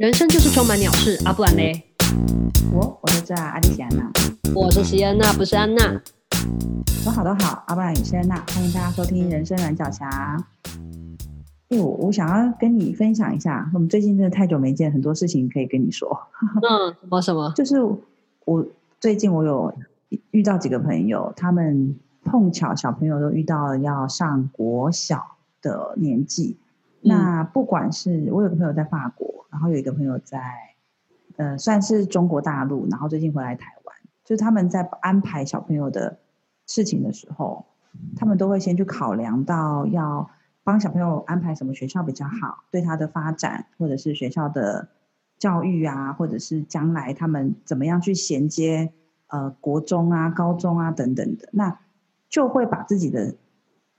人生就是充满鸟事啊，不然嘞？我我在这啊，阿丽西安娜，我是西安娜，不是安娜。都好都好，阿不然也是安娜。欢迎大家收听《人生软脚侠》。哎，我我想要跟你分享一下，我们最近真的太久没见，很多事情可以跟你说。嗯，什么什么？就是我最近我有遇到几个朋友，他们碰巧小朋友都遇到了要上国小的年纪。那不管是我有个朋友在法国，然后有一个朋友在，呃，算是中国大陆，然后最近回来台湾，就是他们在安排小朋友的事情的时候，他们都会先去考量到要帮小朋友安排什么学校比较好，对他的发展，或者是学校的教育啊，或者是将来他们怎么样去衔接呃国中啊、高中啊等等的，那就会把自己的。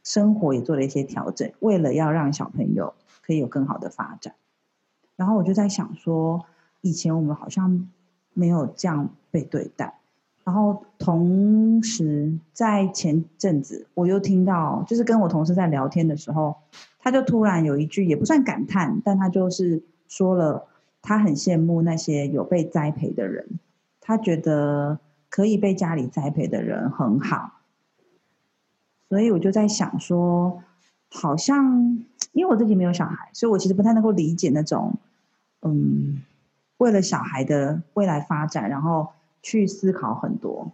生活也做了一些调整，为了要让小朋友可以有更好的发展。然后我就在想说，以前我们好像没有这样被对待。然后同时在前阵子，我又听到，就是跟我同事在聊天的时候，他就突然有一句也不算感叹，但他就是说了，他很羡慕那些有被栽培的人，他觉得可以被家里栽培的人很好。所以我就在想说，好像因为我自己没有小孩，所以我其实不太能够理解那种，嗯，为了小孩的未来发展，然后去思考很多。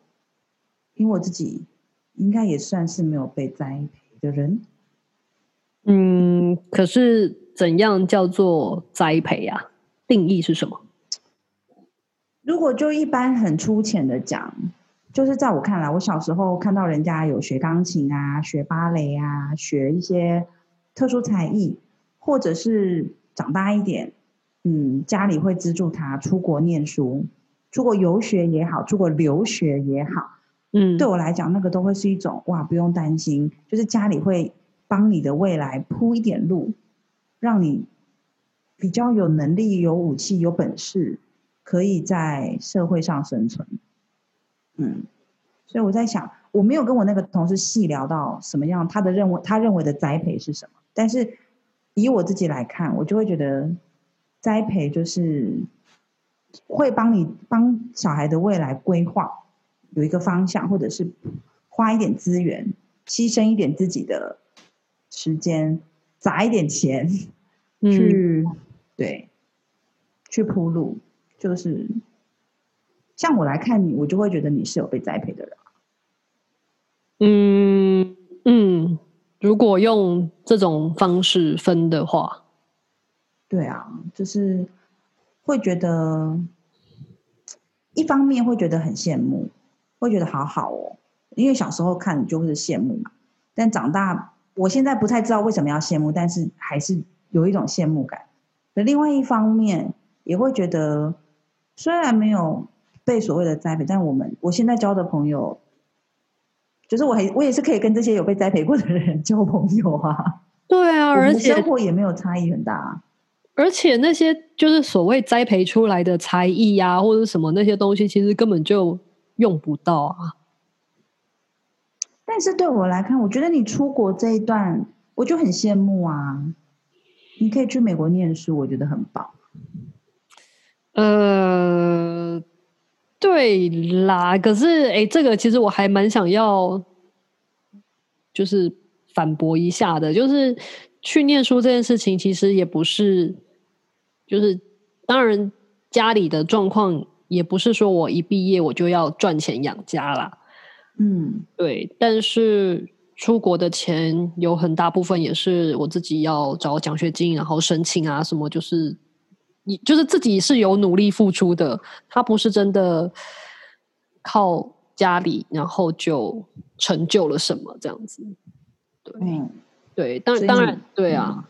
因为我自己应该也算是没有被栽培的人。嗯，可是怎样叫做栽培啊？定义是什么？如果就一般很粗浅的讲。就是在我看来，我小时候看到人家有学钢琴啊、学芭蕾啊、学一些特殊才艺，或者是长大一点，嗯，家里会资助他出国念书、出国游学也好、出国留学也好，嗯，对我来讲，那个都会是一种哇，不用担心，就是家里会帮你的未来铺一点路，让你比较有能力、有武器、有本事，可以在社会上生存。嗯，所以我在想，我没有跟我那个同事细聊到什么样，他的认为他认为的栽培是什么。但是以我自己来看，我就会觉得栽培就是会帮你帮小孩的未来规划有一个方向，或者是花一点资源，牺牲一点自己的时间，砸一点钱去、嗯、对去铺路，就是。像我来看你，我就会觉得你是有被栽培的人。嗯嗯，如果用这种方式分的话，对啊，就是会觉得一方面会觉得很羡慕，会觉得好好哦，因为小时候看你就会是羡慕嘛。但长大，我现在不太知道为什么要羡慕，但是还是有一种羡慕感。那另外一方面也会觉得，虽然没有。被所谓的栽培，但我们我现在交的朋友，就是我还我也是可以跟这些有被栽培过的人 交朋友啊。对啊，而且生活也没有差异很大啊。而且那些就是所谓栽培出来的才艺呀，或者什么那些东西，其实根本就用不到啊。但是对我来看，我觉得你出国这一段，我就很羡慕啊。你可以去美国念书，我觉得很棒。呃。对啦，可是哎，这个其实我还蛮想要，就是反驳一下的，就是去念书这件事情，其实也不是，就是当然家里的状况也不是说我一毕业我就要赚钱养家啦，嗯，对，但是出国的钱有很大部分也是我自己要找奖学金，然后申请啊什么，就是。你就是自己是有努力付出的，他不是真的靠家里，然后就成就了什么这样子。对，嗯、对，当然，当然，对啊，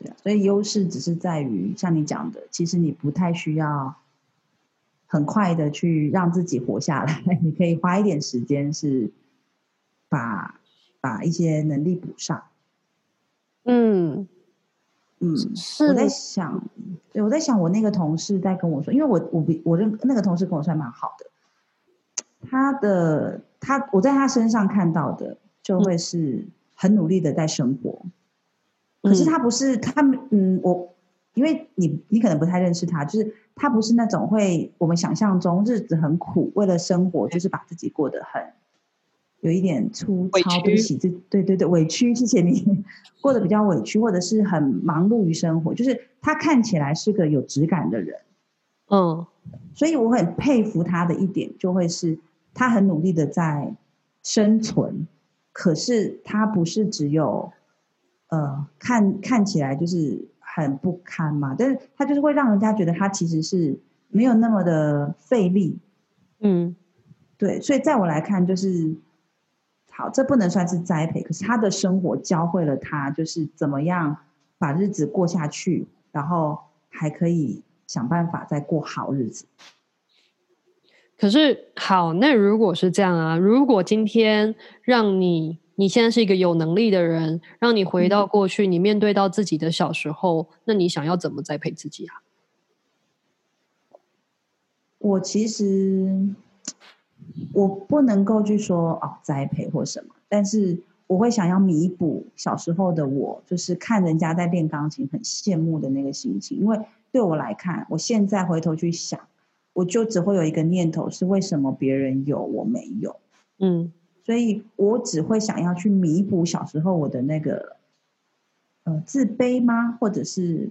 对啊，所以优势只是在于像你讲的，其实你不太需要很快的去让自己活下来，你可以花一点时间，是把把一些能力补上。嗯。嗯，是我在想，我在想，我那个同事在跟我说，因为我我比我认那个同事跟我算蛮好的，他的他我在他身上看到的就会是很努力的在生活，嗯、可是他不是他嗯，我因为你你可能不太认识他，就是他不是那种会我们想象中日子很苦，为了生活就是把自己过得很有一点粗糙，对不起，这对对对委屈，谢谢你。过得比较委屈，或者是很忙碌于生活，就是他看起来是个有质感的人，嗯，所以我很佩服他的一点就会是他很努力的在生存，可是他不是只有呃看看起来就是。很不堪嘛，但是他就是会让人家觉得他其实是没有那么的费力，嗯，对，所以在我来看，就是好，这不能算是栽培，可是他的生活教会了他，就是怎么样把日子过下去，然后还可以想办法再过好日子。可是好，那如果是这样啊，如果今天让你。你现在是一个有能力的人，让你回到过去，嗯、你面对到自己的小时候，那你想要怎么栽培自己啊？我其实我不能够去说哦栽培或什么，但是我会想要弥补小时候的我，就是看人家在练钢琴很羡慕的那个心情。因为对我来看，我现在回头去想，我就只会有一个念头是：为什么别人有我没有？嗯。所以我只会想要去弥补小时候我的那个，呃，自卑吗？或者是，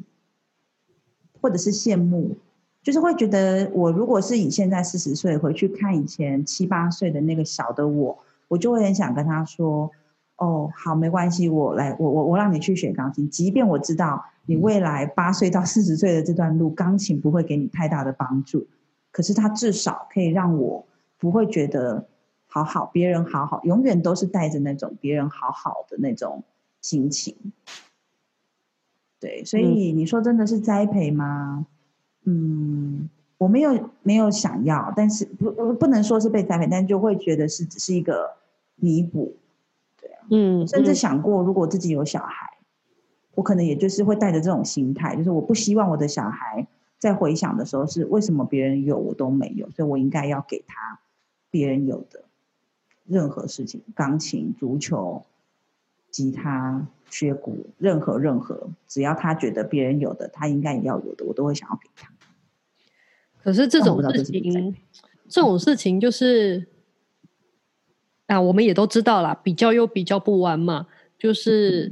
或者是羡慕，就是会觉得我如果是以现在四十岁回去看以前七八岁的那个小的我，我就会很想跟他说：“哦，好，没关系，我来，我我我让你去学钢琴，即便我知道你未来八岁到四十岁的这段路，钢琴不会给你太大的帮助，可是它至少可以让我不会觉得。”好好，别人好好，永远都是带着那种别人好好的那种心情。对，所以你说真的是栽培吗？嗯，我没有没有想要，但是不不能说是被栽培，但就会觉得是只是一个弥补。对啊，嗯，甚至想过如果自己有小孩，我可能也就是会带着这种心态，就是我不希望我的小孩在回想的时候是为什么别人有我都没有，所以我应该要给他别人有的。任何事情，钢琴、足球、吉他、学鼓，任何任何，只要他觉得别人有的，他应该也要有的，我都会想要给他。可是这种事情，这种事情就是，啊，我们也都知道啦，比较又比较不完嘛，就是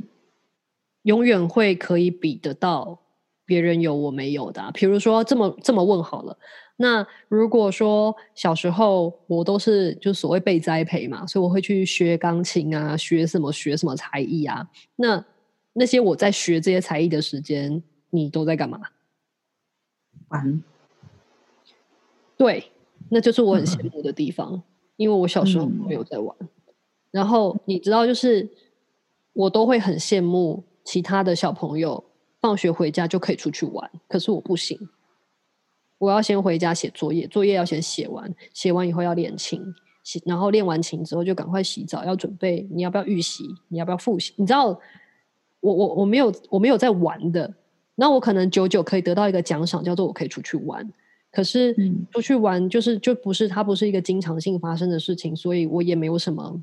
永远会可以比得到别人有我没有的啊。比如说，这么这么问好了。那如果说小时候我都是就所谓被栽培嘛，所以我会去学钢琴啊，学什么学什么才艺啊。那那些我在学这些才艺的时间，你都在干嘛？玩。对，那就是我很羡慕的地方，嗯、因为我小时候没有在玩。嗯、然后你知道，就是我都会很羡慕其他的小朋友，放学回家就可以出去玩，可是我不行。我要先回家写作业，作业要先写完，写完以后要练琴，然后练完琴之后就赶快洗澡，要准备你要不要预习，你要不要复习？你知道，我我我没有我没有在玩的，那我可能久久可以得到一个奖赏，叫做我可以出去玩。可是出去玩就是就不是它不是一个经常性发生的事情，所以我也没有什么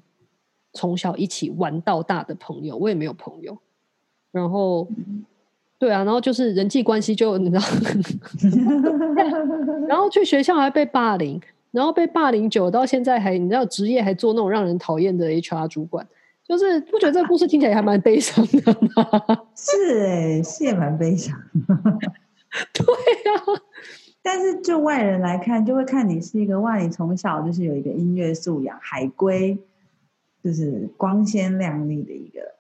从小一起玩到大的朋友，我也没有朋友，然后。对啊，然后就是人际关系就你知道，然后去学校还被霸凌，然后被霸凌久到现在还你知道职业还做那种让人讨厌的 HR 主管，就是不觉得这个故事听起来还蛮悲伤的吗？是哎、欸，是也蛮悲伤。对啊，但是就外人来看，就会看你是一个哇，你从小就是有一个音乐素养，海归，就是光鲜亮丽的一个。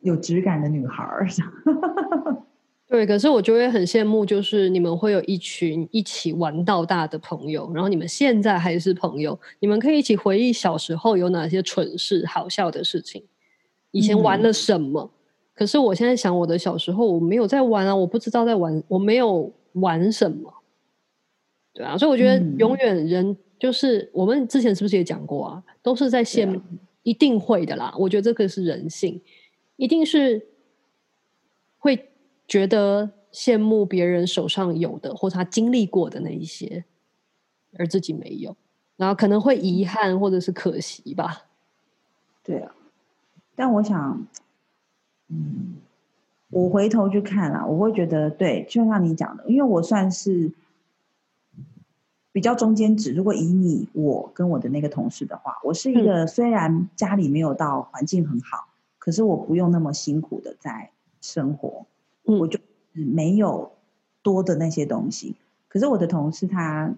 有质感的女孩儿，对，可是我就会很羡慕，就是你们会有一群一起玩到大的朋友，然后你们现在还是朋友，你们可以一起回忆小时候有哪些蠢事、好笑的事情，以前玩了什么。嗯、可是我现在想，我的小时候我没有在玩啊，我不知道在玩，我没有玩什么。对啊，所以我觉得永远人就是、嗯、我们之前是不是也讲过啊？都是在羡慕，啊、一定会的啦。我觉得这个是人性。一定是会觉得羡慕别人手上有的，或他经历过的那一些，而自己没有，然后可能会遗憾或者是可惜吧。对啊，但我想，嗯，我回头去看啦，我会觉得对，就像你讲的，因为我算是比较中间值。如果以你我跟我的那个同事的话，我是一个虽然家里没有到环境很好，嗯、可是我不用那么辛苦的在生活，嗯、我就没有多的那些东西。可是我的同事他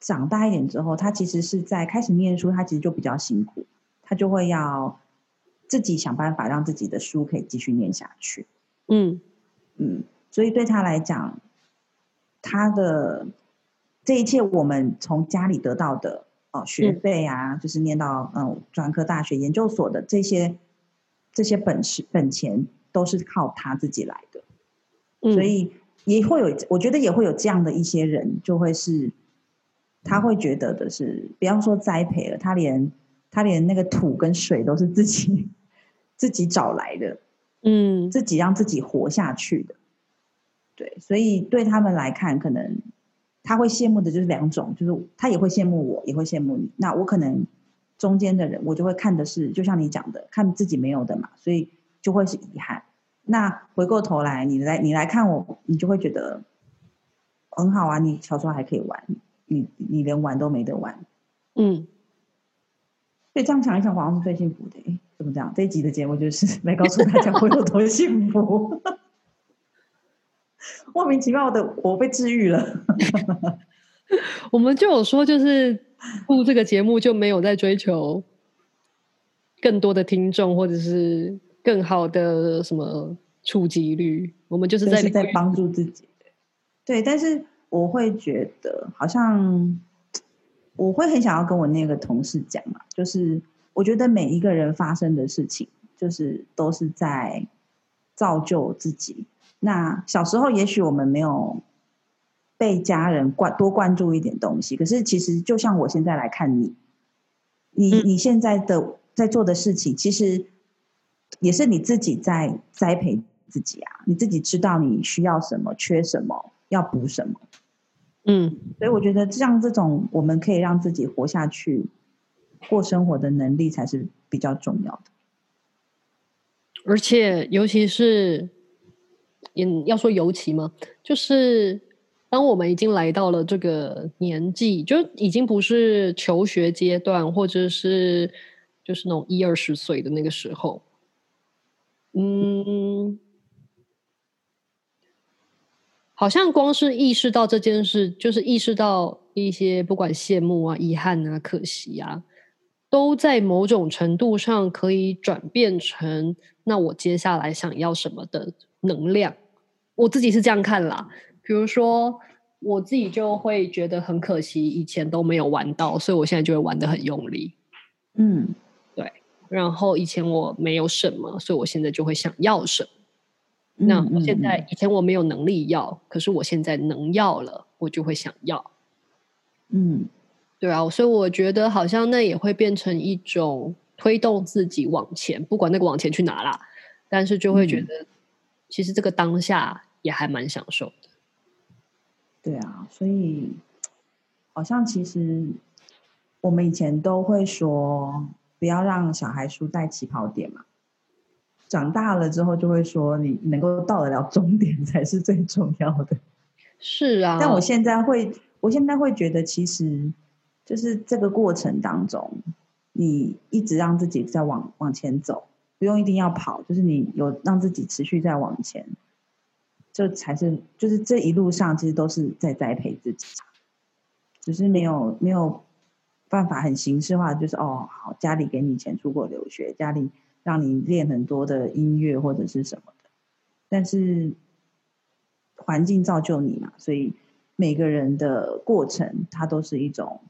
长大一点之后，他其实是在开始念书，他其实就比较辛苦，他就会要自己想办法让自己的书可以继续念下去。嗯嗯，所以对他来讲，他的这一切我们从家里得到的哦学费啊，嗯、就是念到嗯专科大学、研究所的这些这些本事本钱，都是靠他自己来的。嗯、所以也会有，我觉得也会有这样的一些人，就会是他会觉得的是，不要说栽培了，他连他连那个土跟水都是自己 自己找来的。嗯，自己让自己活下去的，对，所以对他们来看，可能他会羡慕的就是两种，就是他也会羡慕我，也会羡慕你。那我可能中间的人，我就会看的是，就像你讲的，看自己没有的嘛，所以就会是遗憾。那回过头来，你来你来看我，你就会觉得很好啊，你小时候还可以玩，你你连玩都没得玩，嗯。所以这样想一想，好像是最幸福的。诶，怎么这样？这一集的节目就是来告诉大家我有多幸福。莫名其妙的，我被治愈了。我们就有说，就是 录这个节目就没有在追求更多的听众，或者是更好的什么触及率。我们就是在是在帮助自己。对，但是我会觉得好像。我会很想要跟我那个同事讲嘛，就是我觉得每一个人发生的事情，就是都是在造就自己。那小时候也许我们没有被家人关多关注一点东西，可是其实就像我现在来看你，你你现在的在做的事情，其实也是你自己在栽培自己啊，你自己知道你需要什么，缺什么，要补什么。嗯，所以我觉得像这种我们可以让自己活下去、过生活的能力才是比较重要的。而且，尤其是，嗯，要说尤其吗？就是当我们已经来到了这个年纪，就已经不是求学阶段，或者是就是那种一二十岁的那个时候，嗯。好像光是意识到这件事，就是意识到一些不管羡慕啊、遗憾啊、可惜啊，都在某种程度上可以转变成那我接下来想要什么的能量。我自己是这样看啦。比如说，我自己就会觉得很可惜，以前都没有玩到，所以我现在就会玩的很用力。嗯，对。然后以前我没有什么，所以我现在就会想要什么。那我现在以前我没有能力要，嗯、可是我现在能要了，我就会想要。嗯，对啊，所以我觉得好像那也会变成一种推动自己往前，不管那个往前去哪啦，但是就会觉得，其实这个当下也还蛮享受的。对啊，所以好像其实我们以前都会说，不要让小孩输在起跑点嘛。长大了之后，就会说你能够到得了终点才是最重要的。是啊，但我现在会，我现在会觉得，其实就是这个过程当中，你一直让自己在往往前走，不用一定要跑，就是你有让自己持续在往前，这才是就是这一路上其实都是在栽培自己，只是没有没有办法很形式化，就是哦，好，家里给你钱出国留学，家里。让你练很多的音乐或者是什么的，但是环境造就你嘛，所以每个人的过程，它都是一种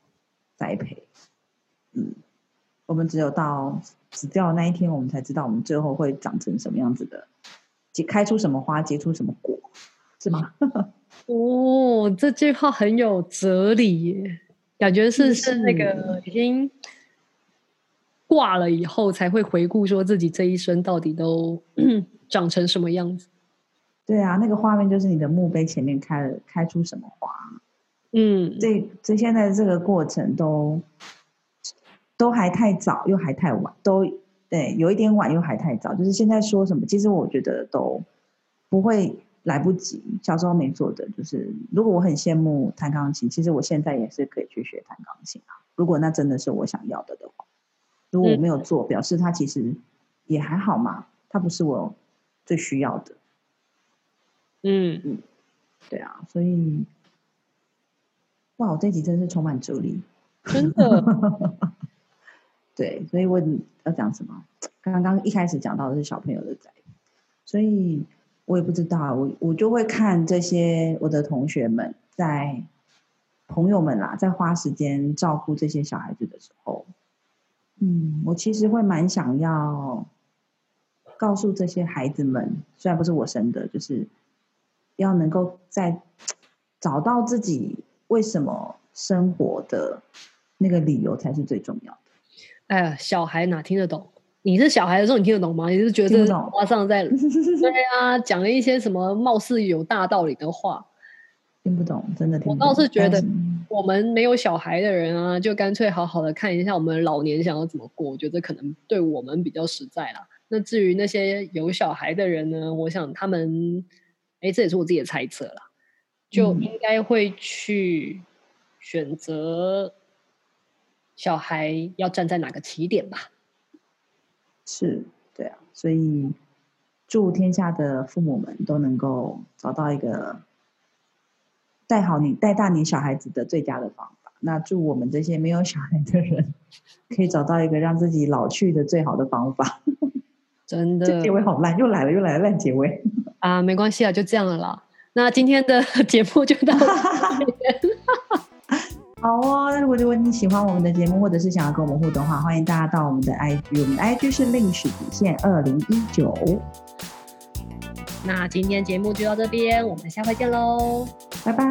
栽培。嗯，我们只有到死掉那一天，我们才知道我们最后会长成什么样子的，结开出什么花，结出什么果，是吗？哦，这句话很有哲理耶，感觉是是那个已经。挂了以后才会回顾，说自己这一生到底都 长成什么样子。对啊，那个画面就是你的墓碑前面开了开出什么花。嗯，这这现在这个过程都都还太早，又还太晚，都对，有一点晚又还太早。就是现在说什么，其实我觉得都不会来不及。小时候没做的，就是如果我很羡慕弹钢琴，其实我现在也是可以去学弹钢琴啊。如果那真的是我想要的的话，如果我没有做，表示它其实也还好嘛，它不是我最需要的。嗯嗯，对啊，所以，哇，我这集真是充满哲理，真的。对，所以我要讲什么？刚刚一开始讲到的是小朋友的宅，所以我也不知道，我我就会看这些我的同学们在朋友们啦，在花时间照顾这些小孩子的时候，嗯，我其实会蛮想要告诉这些孩子们，虽然不是我生的，就是。要能够在找到自己为什么生活的那个理由才是最重要的。哎呀，小孩哪听得懂？你是小孩的时候，你听得懂吗？你是觉得花上在 对啊，讲了一些什么貌似有大道理的话，听不懂，真的听不懂。我倒是觉得，我们没有小孩的人啊，就干脆好好的看一下我们老年想要怎么过，我觉得可能对我们比较实在啦。那至于那些有小孩的人呢，我想他们。哎，这也是我自己的猜测啦，就应该会去选择小孩要站在哪个起点吧？是，对啊，所以祝天下的父母们都能够找到一个带好你、带大你小孩子的最佳的方法。那祝我们这些没有小孩的人，可以找到一个让自己老去的最好的方法。真的，这结尾好烂，又来了，又来了烂结尾。啊，没关系啊，就这样了啦。那今天的 节目就到。好哦，那如果如果你喜欢我们的节目，或者是想要跟我们互动的话，欢迎大家到我们的 IG，我们的 IG 是历史底线二零一九。那今天节目就到这边，我们下回见喽，拜拜。